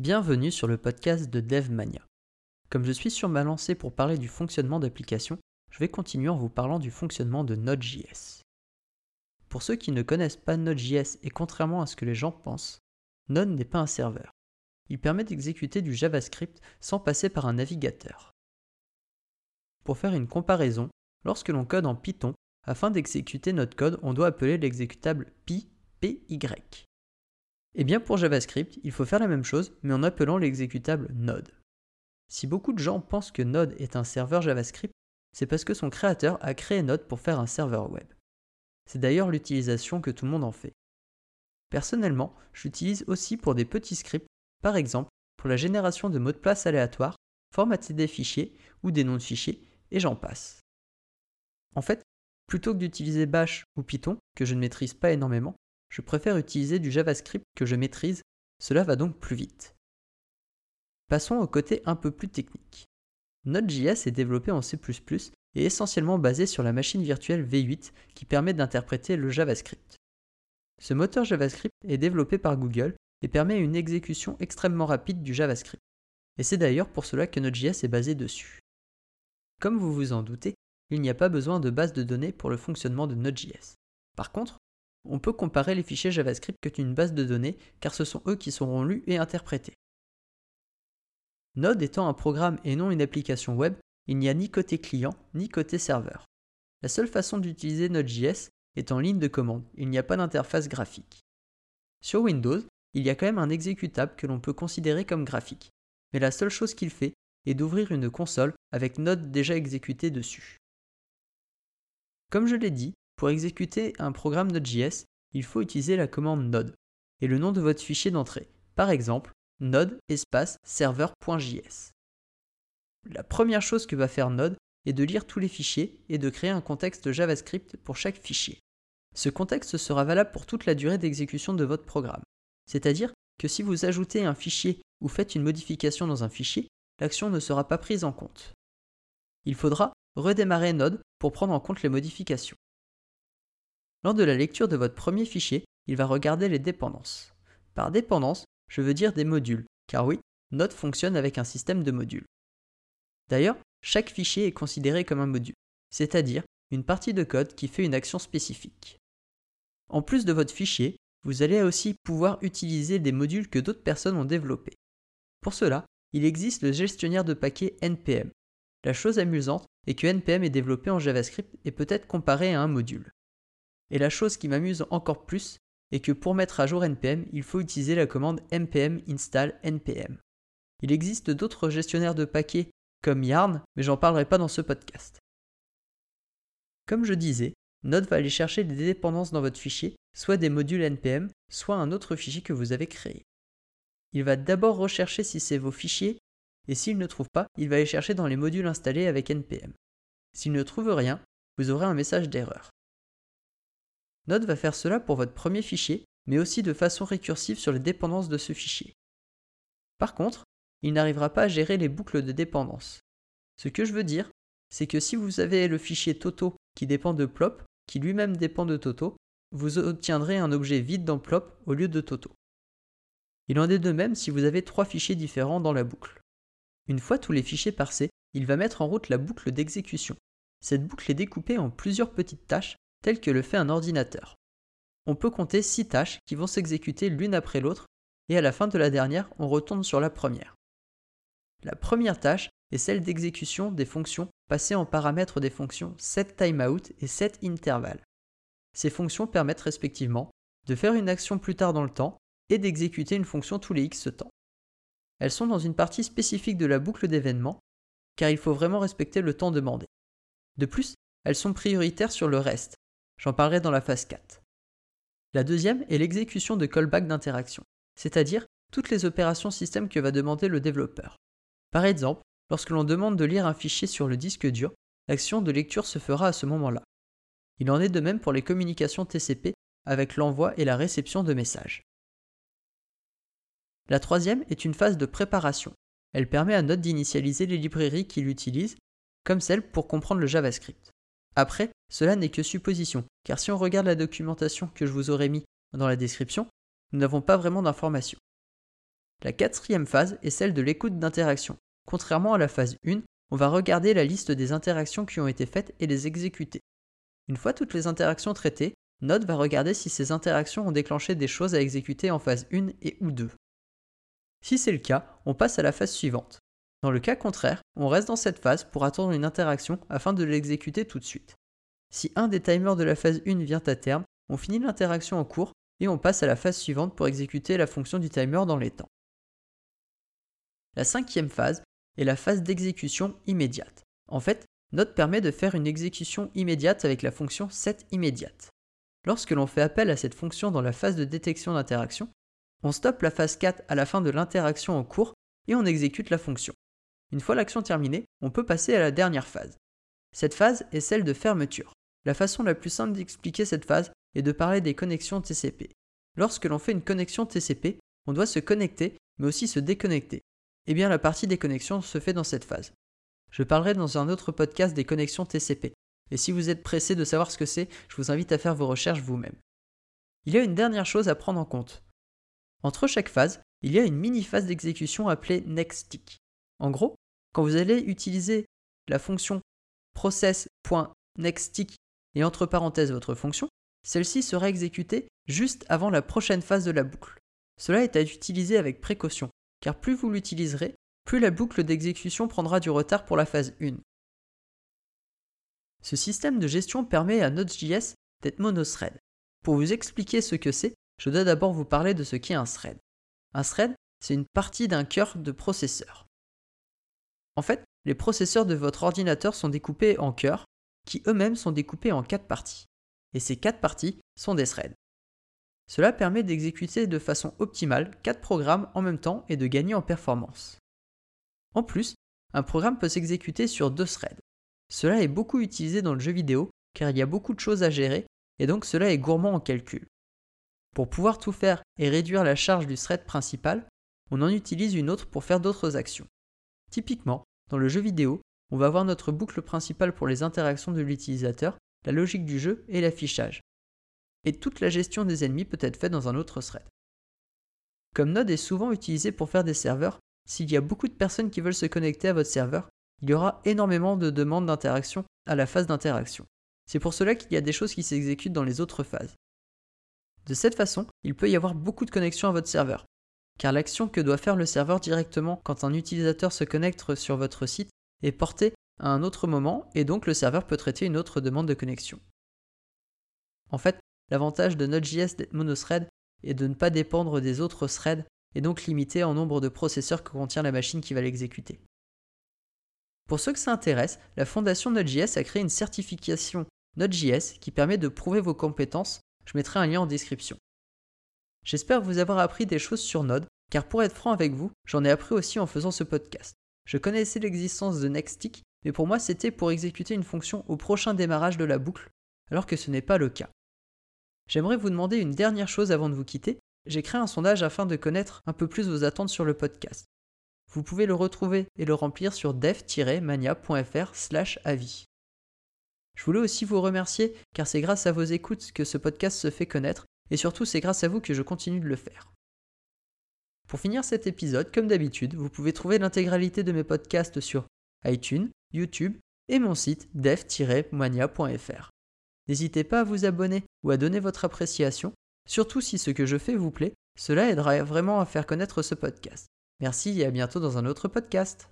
Bienvenue sur le podcast de DevMania. Comme je suis sur ma lancée pour parler du fonctionnement d'applications, je vais continuer en vous parlant du fonctionnement de Node.js. Pour ceux qui ne connaissent pas Node.js et contrairement à ce que les gens pensent, Node n'est pas un serveur. Il permet d'exécuter du JavaScript sans passer par un navigateur. Pour faire une comparaison, lorsque l'on code en Python, afin d'exécuter notre code, on doit appeler l'exécutable py, py. Et eh bien pour JavaScript, il faut faire la même chose, mais en appelant l'exécutable Node. Si beaucoup de gens pensent que Node est un serveur JavaScript, c'est parce que son créateur a créé Node pour faire un serveur web. C'est d'ailleurs l'utilisation que tout le monde en fait. Personnellement, j'utilise aussi pour des petits scripts, par exemple pour la génération de mots de place aléatoires, formater des fichiers ou des noms de fichiers, et j'en passe. En fait, plutôt que d'utiliser Bash ou Python, que je ne maîtrise pas énormément, je préfère utiliser du JavaScript que je maîtrise, cela va donc plus vite. Passons au côté un peu plus technique. Node.js est développé en C++ et essentiellement basé sur la machine virtuelle V8 qui permet d'interpréter le JavaScript. Ce moteur JavaScript est développé par Google et permet une exécution extrêmement rapide du JavaScript. Et c'est d'ailleurs pour cela que Node.js est basé dessus. Comme vous vous en doutez, il n'y a pas besoin de base de données pour le fonctionnement de Node.js. Par contre, on peut comparer les fichiers JavaScript que une base de données, car ce sont eux qui seront lus et interprétés. Node étant un programme et non une application web, il n'y a ni côté client ni côté serveur. La seule façon d'utiliser Node.js est en ligne de commande, il n'y a pas d'interface graphique. Sur Windows, il y a quand même un exécutable que l'on peut considérer comme graphique, mais la seule chose qu'il fait est d'ouvrir une console avec Node déjà exécuté dessus. Comme je l'ai dit, pour exécuter un programme Node.js, il faut utiliser la commande node et le nom de votre fichier d'entrée, par exemple node serveur.js. La première chose que va faire Node est de lire tous les fichiers et de créer un contexte JavaScript pour chaque fichier. Ce contexte sera valable pour toute la durée d'exécution de votre programme. C'est-à-dire que si vous ajoutez un fichier ou faites une modification dans un fichier, l'action ne sera pas prise en compte. Il faudra redémarrer Node pour prendre en compte les modifications. Lors de la lecture de votre premier fichier, il va regarder les dépendances. Par dépendance, je veux dire des modules, car oui, Node fonctionne avec un système de modules. D'ailleurs, chaque fichier est considéré comme un module, c'est-à-dire une partie de code qui fait une action spécifique. En plus de votre fichier, vous allez aussi pouvoir utiliser des modules que d'autres personnes ont développés. Pour cela, il existe le gestionnaire de paquets NPM. La chose amusante est que NPM est développé en JavaScript et peut être comparé à un module. Et la chose qui m'amuse encore plus est que pour mettre à jour npm, il faut utiliser la commande npm install npm. Il existe d'autres gestionnaires de paquets comme Yarn, mais j'en parlerai pas dans ce podcast. Comme je disais, Node va aller chercher des dépendances dans votre fichier, soit des modules npm, soit un autre fichier que vous avez créé. Il va d'abord rechercher si c'est vos fichiers, et s'il ne trouve pas, il va aller chercher dans les modules installés avec npm. S'il ne trouve rien, vous aurez un message d'erreur. Node va faire cela pour votre premier fichier, mais aussi de façon récursive sur les dépendances de ce fichier. Par contre, il n'arrivera pas à gérer les boucles de dépendance. Ce que je veux dire, c'est que si vous avez le fichier Toto qui dépend de Plop, qui lui-même dépend de Toto, vous obtiendrez un objet vide dans Plop au lieu de Toto. Il en est de même si vous avez trois fichiers différents dans la boucle. Une fois tous les fichiers parsés, il va mettre en route la boucle d'exécution. Cette boucle est découpée en plusieurs petites tâches tel que le fait un ordinateur. On peut compter 6 tâches qui vont s'exécuter l'une après l'autre, et à la fin de la dernière, on retourne sur la première. La première tâche est celle d'exécution des fonctions passées en paramètres des fonctions setTimeout et setInterval. Ces fonctions permettent respectivement de faire une action plus tard dans le temps et d'exécuter une fonction tous les x temps. Elles sont dans une partie spécifique de la boucle d'événements, car il faut vraiment respecter le temps demandé. De plus, elles sont prioritaires sur le reste, J'en parlerai dans la phase 4. La deuxième est l'exécution de callback d'interaction, c'est-à-dire toutes les opérations système que va demander le développeur. Par exemple, lorsque l'on demande de lire un fichier sur le disque dur, l'action de lecture se fera à ce moment-là. Il en est de même pour les communications TCP avec l'envoi et la réception de messages. La troisième est une phase de préparation. Elle permet à Node d'initialiser les librairies qu'il utilise, comme celle pour comprendre le JavaScript. Après, cela n'est que supposition, car si on regarde la documentation que je vous aurais mis dans la description, nous n'avons pas vraiment d'informations. La quatrième phase est celle de l'écoute d'interaction. Contrairement à la phase 1, on va regarder la liste des interactions qui ont été faites et les exécuter. Une fois toutes les interactions traitées, Node va regarder si ces interactions ont déclenché des choses à exécuter en phase 1 et ou 2. Si c'est le cas, on passe à la phase suivante. Dans le cas contraire, on reste dans cette phase pour attendre une interaction afin de l'exécuter tout de suite. Si un des timers de la phase 1 vient à terme, on finit l'interaction en cours et on passe à la phase suivante pour exécuter la fonction du timer dans les temps. La cinquième phase est la phase d'exécution immédiate. En fait, Node permet de faire une exécution immédiate avec la fonction setImmediate. Lorsque l'on fait appel à cette fonction dans la phase de détection d'interaction, on stoppe la phase 4 à la fin de l'interaction en cours et on exécute la fonction. Une fois l'action terminée, on peut passer à la dernière phase. Cette phase est celle de fermeture. La façon la plus simple d'expliquer cette phase est de parler des connexions TCP. Lorsque l'on fait une connexion TCP, on doit se connecter mais aussi se déconnecter. Eh bien la partie des connexions se fait dans cette phase. Je parlerai dans un autre podcast des connexions TCP. Et si vous êtes pressé de savoir ce que c'est, je vous invite à faire vos recherches vous-même. Il y a une dernière chose à prendre en compte. Entre chaque phase, il y a une mini-phase d'exécution appelée nextTick. En gros, quand vous allez utiliser la fonction process.nextTick et entre parenthèses votre fonction, celle-ci sera exécutée juste avant la prochaine phase de la boucle. Cela est à utiliser avec précaution, car plus vous l'utiliserez, plus la boucle d'exécution prendra du retard pour la phase 1. Ce système de gestion permet à Node.js d'être monothread. Pour vous expliquer ce que c'est, je dois d'abord vous parler de ce qu'est un thread. Un thread, c'est une partie d'un cœur de processeur. En fait, les processeurs de votre ordinateur sont découpés en cœurs, qui eux-mêmes sont découpés en quatre parties. Et ces quatre parties sont des threads. Cela permet d'exécuter de façon optimale quatre programmes en même temps et de gagner en performance. En plus, un programme peut s'exécuter sur deux threads. Cela est beaucoup utilisé dans le jeu vidéo car il y a beaucoup de choses à gérer et donc cela est gourmand en calcul. Pour pouvoir tout faire et réduire la charge du thread principal, on en utilise une autre pour faire d'autres actions. Typiquement, dans le jeu vidéo, on va avoir notre boucle principale pour les interactions de l'utilisateur, la logique du jeu et l'affichage. Et toute la gestion des ennemis peut être faite dans un autre thread. Comme Node est souvent utilisé pour faire des serveurs, s'il y a beaucoup de personnes qui veulent se connecter à votre serveur, il y aura énormément de demandes d'interaction à la phase d'interaction. C'est pour cela qu'il y a des choses qui s'exécutent dans les autres phases. De cette façon, il peut y avoir beaucoup de connexions à votre serveur, car l'action que doit faire le serveur directement quand un utilisateur se connecte sur votre site est portée à un autre moment et donc le serveur peut traiter une autre demande de connexion. En fait, l'avantage de Node.js d'être monothread est de ne pas dépendre des autres threads et donc limité en nombre de processeurs que contient la machine qui va l'exécuter. Pour ceux que ça intéresse, la fondation Node.js a créé une certification Node.js qui permet de prouver vos compétences. Je mettrai un lien en description. J'espère vous avoir appris des choses sur Node, car pour être franc avec vous, j'en ai appris aussi en faisant ce podcast. Je connaissais l'existence de Nexttick, mais pour moi c'était pour exécuter une fonction au prochain démarrage de la boucle, alors que ce n'est pas le cas. J'aimerais vous demander une dernière chose avant de vous quitter. J'ai créé un sondage afin de connaître un peu plus vos attentes sur le podcast. Vous pouvez le retrouver et le remplir sur dev-mania.fr/avis. Je voulais aussi vous remercier car c'est grâce à vos écoutes que ce podcast se fait connaître et surtout c'est grâce à vous que je continue de le faire. Pour finir cet épisode, comme d'habitude, vous pouvez trouver l'intégralité de mes podcasts sur iTunes, YouTube et mon site dev-mania.fr. N'hésitez pas à vous abonner ou à donner votre appréciation, surtout si ce que je fais vous plaît, cela aidera vraiment à faire connaître ce podcast. Merci et à bientôt dans un autre podcast.